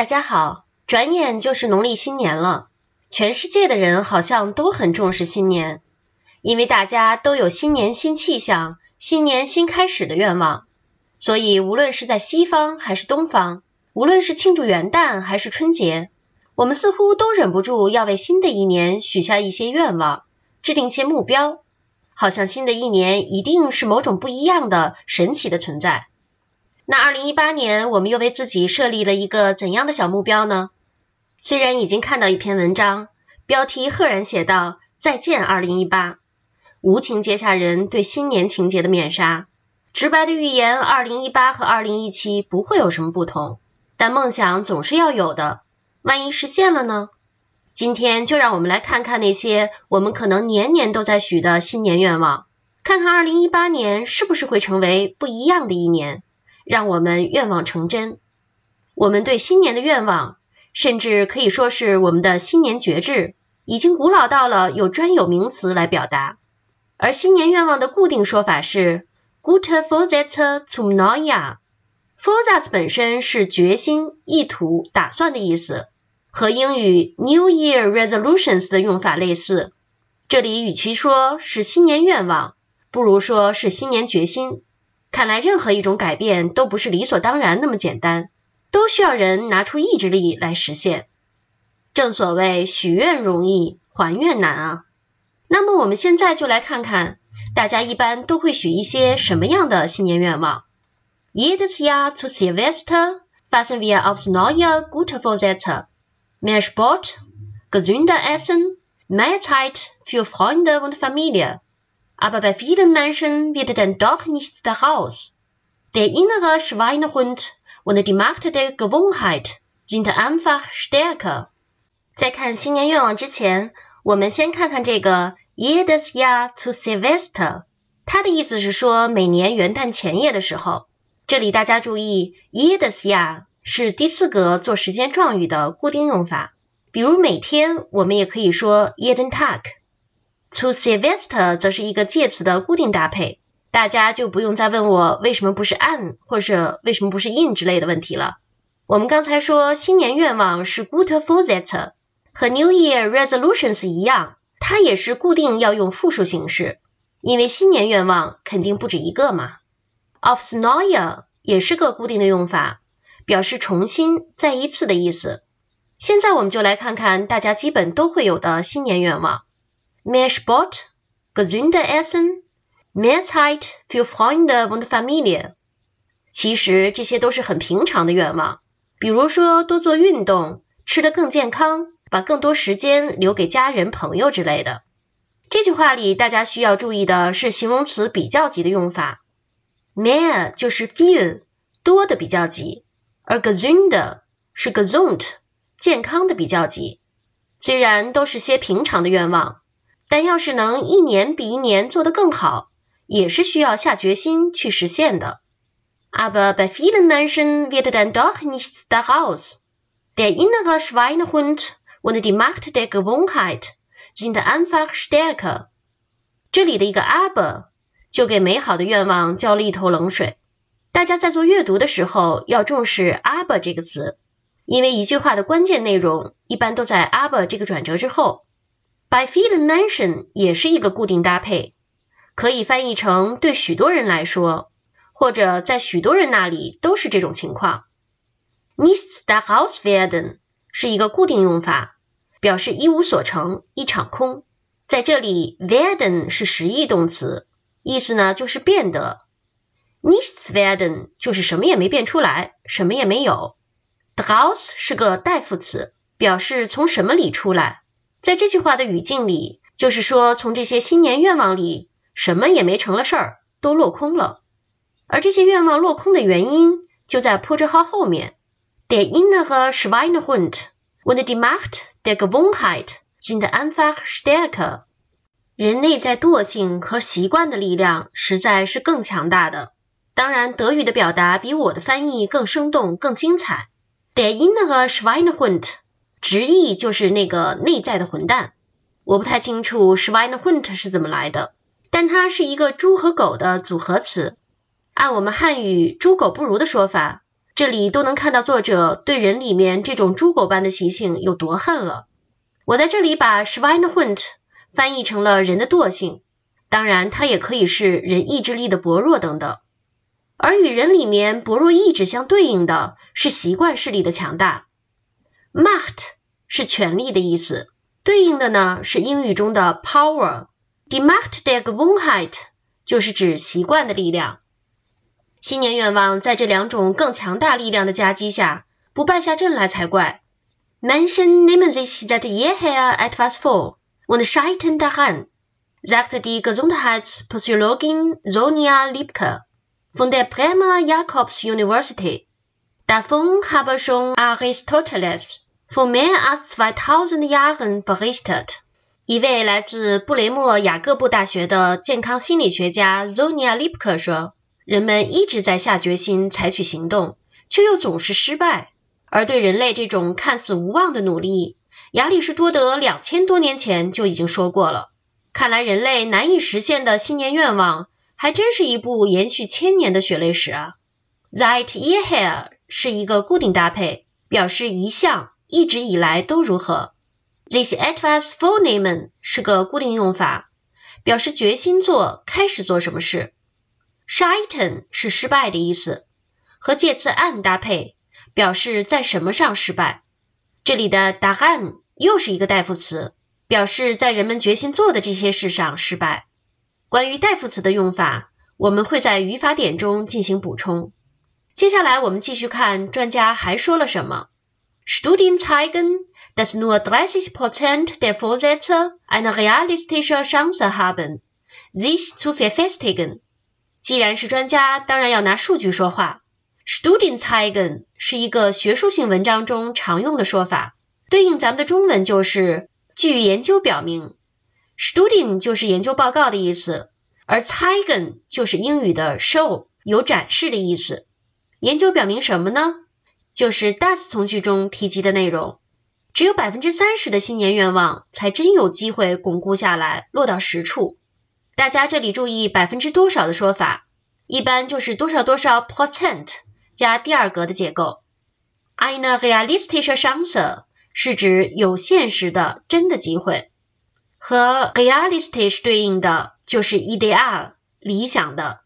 大家好，转眼就是农历新年了，全世界的人好像都很重视新年，因为大家都有新年新气象、新年新开始的愿望，所以无论是在西方还是东方，无论是庆祝元旦还是春节，我们似乎都忍不住要为新的一年许下一些愿望，制定些目标，好像新的一年一定是某种不一样的神奇的存在。那二零一八年，我们又为自己设立了一个怎样的小目标呢？虽然已经看到一篇文章，标题赫然写道“再见二零一八”，无情揭下人对新年情节的面纱，直白的预言二零一八和二零一七不会有什么不同。但梦想总是要有的，万一实现了呢？今天就让我们来看看那些我们可能年年都在许的新年愿望，看看二零一八年是不是会成为不一样的一年。让我们愿望成真。我们对新年的愿望，甚至可以说是我们的新年觉志，已经古老到了有专有名词来表达。而新年愿望的固定说法是 “Gute Vorsatz zum Neujahr”。Vorsatz 本身是决心、意图、打算的意思，和英语 “New Year Resolutions” 的用法类似。这里与其说是新年愿望，不如说是新年决心。看来，任何一种改变都不是理所当然那么简单，都需要人拿出意志力来实现。正所谓许愿容易，还愿难啊。那么，我们现在就来看看，大家一般都会许一些什么样的新年愿望？Jedes Jahr zu Silvester fassen wir aufs Neue gute Vorsätze: mehr Sport, gesünder Essen, mehr Zeit für Freunde und Familie. Aber bei vielen Menschen wird dann doch nichts daraus. Der innere Schweinehund und die Macht der Gewohnheit sind einfach stärker. 在看新年愿望之前，我们先看看这个 jedes Jahr zu Silvester，它的意思是说每年元旦前夜的时候。这里大家注意，jedes Jahr 是第四个做时间状语的固定用法，比如每天我们也可以说 jeden Tag。To Silvester 则是一个介词的固定搭配，大家就不用再问我为什么不是 an 或者为什么不是 in 之类的问题了。我们刚才说新年愿望是 good for that，和 New Year Resolutions 一样，它也是固定要用复数形式，因为新年愿望肯定不止一个嘛。Aufs Neue 也是个固定的用法，表示重新、再一次的意思。现在我们就来看看大家基本都会有的新年愿望。Mehr Sport, gesünder Essen, mehr Zeit für Freunde und Familie。其实这些都是很平常的愿望，比如说多做运动、吃得更健康、把更多时间留给家人朋友之类的。这句话里大家需要注意的是形容词比较级的用法，mehr 就是 viel 多的比较级，而 gesünder 是 gesund 健康的比较级。虽然都是些平常的愿望。但要是能一年比一年做得更好，也是需要下决心去实现的。Aber bei vielen Menschen wird dann doch nichts daraus. Der innere Schweinehund und die Macht der Gewohnheit sind einfach stärker. 这里的一个 aber 就给美好的愿望浇了一头冷水。大家在做阅读的时候要重视 aber 这个词，因为一句话的关键内容一般都在 aber 这个转折之后。By feeling mention 也是一个固定搭配，可以翻译成对许多人来说，或者在许多人那里都是这种情况。Nicht daraus werden 是一个固定用法，表示一无所成，一场空。在这里，werden 是实义动词，意思呢就是变得。Nichts werden 就是什么也没变出来，什么也没有。Daraus 是个代副词，表示从什么里出来。在这句话的语境里，就是说从这些新年愿望里，什么也没成了事儿，都落空了。而这些愿望落空的原因，就在破折号后面。Der innere Schweinehund und die Macht der Gewohnheit sind einfach stärker。人内在惰性和习惯的力量实在是更强大的。当然，德语的表达比我的翻译更生动、更精彩。Der innere Schweinehund。直译就是那个内在的混蛋，我不太清楚 Schweinehund 是怎么来的，但它是一个猪和狗的组合词。按我们汉语“猪狗不如”的说法，这里都能看到作者对人里面这种猪狗般的习性有多恨了。我在这里把 Schweinehund 翻译成了人的惰性，当然它也可以是人意志力的薄弱等等。而与人里面薄弱意志相对应的是习惯势力的强大。Macht 是权力的意思，对应的呢是英语中的 power。Die Macht der Gewohnheit 就是指习惯的力量。新年愿望在这两种更强大力量的夹击下，不败下阵来才怪。Menschen nehmen sich seit jeher etwas vor und scheitern daran, sagt die Gesundheitspsychologin Sonja Liebke von der Bremer Jakobs University. Davon habe schon Aristoteles vor mehr als 2000 Jahren berichtet. 一位来自布雷默雅各布大学的健康心理学家 Zonia Lipka 说：“人们一直在下决心采取行动，却又总是失败。而对人类这种看似无望的努力，亚里士多德两千多年前就已经说过了。看来人类难以实现的新年愿望，还真是一部延续千年的血泪史啊。That year 是一个固定搭配，表示一向、一直以来都如何。This etwas v o r n e m e n 是个固定用法，表示决心做、开始做什么事。shiten 是失败的意思，和介词 an 搭配，表示在什么上失败。这里的 DAAN 又是一个代副词，表示在人们决心做的这些事上失败。关于代副词的用法，我们会在语法点中进行补充。接下来我们继续看专家还说了什么。Studien zeigen, dass nur 30 Prozent der Vorsätze eine realistische Chance haben, sich zu verfestigen. 既然是专家，当然要拿数据说话。Studienzeigen 是一个学术性文章中常用的说法，对应咱们的中文就是据研究表明。Studien 就是研究报告的意思，而 zeigen 就是英语的 show 有展示的意思。研究表明什么呢？就是 das 从句中提及的内容。只有百分之三十的新年愿望才真有机会巩固下来，落到实处。大家这里注意百分之多少的说法，一般就是多少多少 percent 加第二格的结构。Eine realistische Chance 是指有现实的真的机会，和 realistic 对应的就是 ideal 理想的。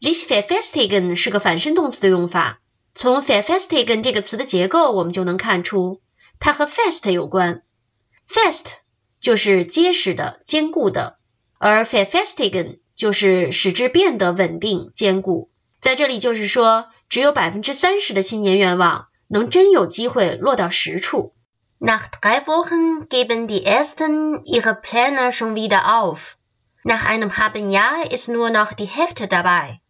This verfestigen 是个反身动词的用法，从 verfestigen 这个词的结构我们就能看出，它和 fast 有关。fast 就是结实的、坚固的。而 verfestigen 就是使之变得稳定坚固，在这里就是说，只有百分之三十的新年愿望能真有机会落到实处。Nach drei Wochen geben die ersten ihre Pläne schon wieder auf. Nach einem halben Jahr ist nur noch die Hälfte dabei.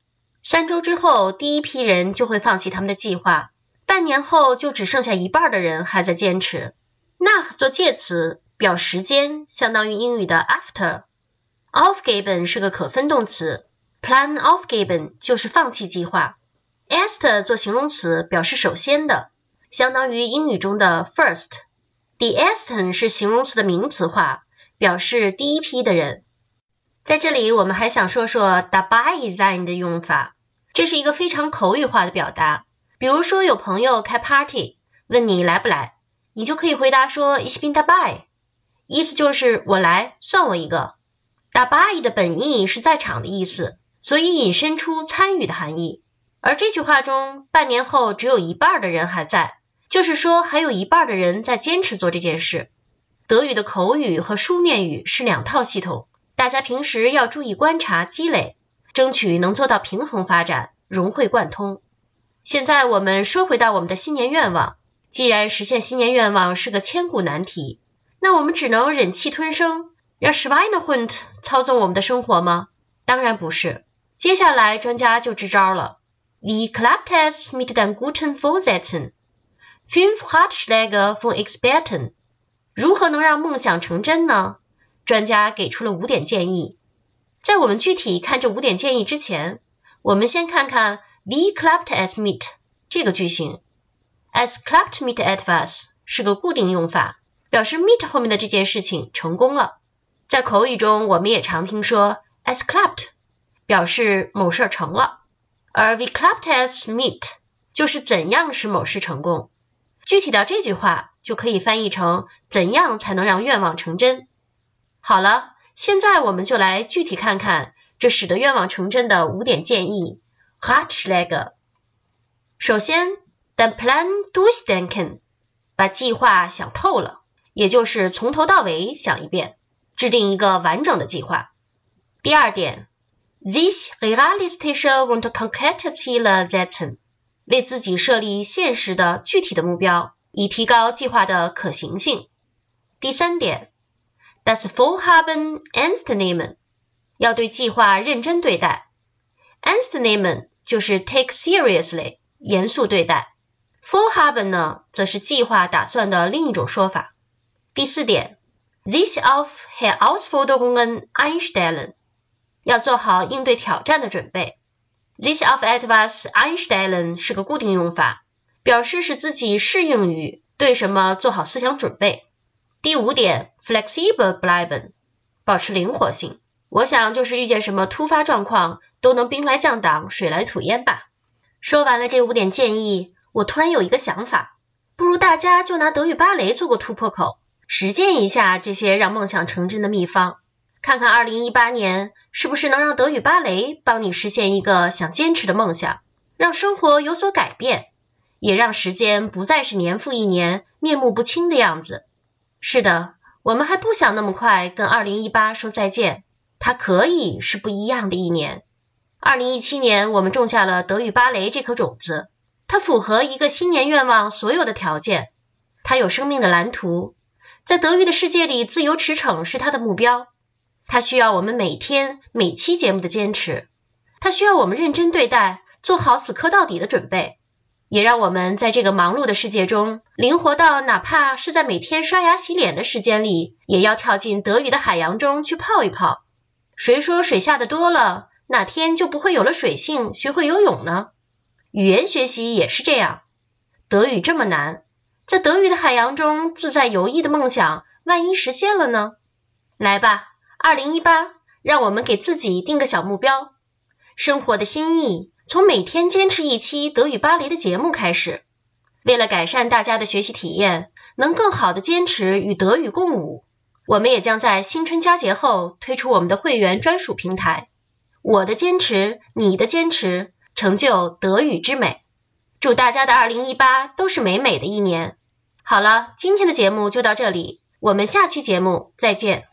三周之后，第一批人就会放弃他们的计划，半年后就只剩下一半的人还在坚持。Nach 做介词表时间，相当于英语的 after。Aufgeben 是个可分动词，plan aufgeben 就是放弃计划。Erst 做形容词表示首先的，相当于英语中的 first。Die ersten 是形容词的名词化，表示第一批的人。在这里，我们还想说说 dabei sein 的用法，这是一个非常口语化的表达。比如说，有朋友开 party，问你来不来，你就可以回答说 Ich bin dabei，意思就是我来，算我一个。dabei 的本意是在场的意思，所以引申出参与的含义。而这句话中，半年后只有一半的人还在，就是说还有一半的人在坚持做这件事。德语的口语和书面语是两套系统，大家平时要注意观察积累，争取能做到平衡发展，融会贯通。现在我们说回到我们的新年愿望，既然实现新年愿望是个千古难题，那我们只能忍气吞声。让 Schweinehund 操纵我们的生活吗？当然不是。接下来专家就支招了。Wie klappt es mit den guten Vorsätzen? Fünf Ratschläge von Experten。如何能让梦想成真呢？专家给出了五点建议。在我们具体看这五点建议之前，我们先看看 Wie klappt es meet 这个句型。，as clapped meet at us 是个固定用法，表示 meet 后面的这件事情成功了。在口语中，我们也常听说 "as clapped"，表示某事成了，而 "we clapped as meet" 就是怎样使某事成功。具体到这句话，就可以翻译成怎样才能让愿望成真。好了，现在我们就来具体看看这使得愿望成真的五点建议。Ratschläge。首先，den Plan durchdenken，把计划想透了，也就是从头到尾想一遍，制定一个完整的计划。第二点，sich realistische und konkrete Ziele setzen，为自己设立现实的具体的目标，以提高计划的可行性。第三点，das Vorhaben ernst nehmen，要对计划认真对待。ernst nehmen 就是 take seriously，严肃对待。Vorhaben 呢，则是计划打算的另一种说法。第四点，sich auf Herausforderungen einstellen。要做好应对挑战的准备。This of etwas einstellen 是个固定用法，表示使自己适应于对什么做好思想准备。第五点，flexible bleiben，保持灵活性。我想就是遇见什么突发状况都能兵来将挡，水来土掩吧。说完了这五点建议，我突然有一个想法，不如大家就拿德语芭蕾做个突破口，实践一下这些让梦想成真的秘方。看看二零一八年是不是能让德语芭蕾帮你实现一个想坚持的梦想，让生活有所改变，也让时间不再是年复一年面目不清的样子。是的，我们还不想那么快跟二零一八说再见，它可以是不一样的一年。二零一七年我们种下了德语芭蕾这颗种子，它符合一个新年愿望所有的条件，它有生命的蓝图，在德语的世界里自由驰骋是它的目标。它需要我们每天每期节目的坚持，它需要我们认真对待，做好死磕到底的准备，也让我们在这个忙碌的世界中灵活到哪怕是在每天刷牙洗脸的时间里，也要跳进德语的海洋中去泡一泡。谁说水下的多了，哪天就不会有了水性，学会游泳呢？语言学习也是这样，德语这么难，在德语的海洋中自在游弋的梦想，万一实现了呢？来吧！二零一八，让我们给自己定个小目标。生活的心意从每天坚持一期德语芭蕾的节目开始。为了改善大家的学习体验，能更好的坚持与德语共舞，我们也将在新春佳节后推出我们的会员专属平台。我的坚持，你的坚持，成就德语之美。祝大家的二零一八都是美美的一年。好了，今天的节目就到这里，我们下期节目再见。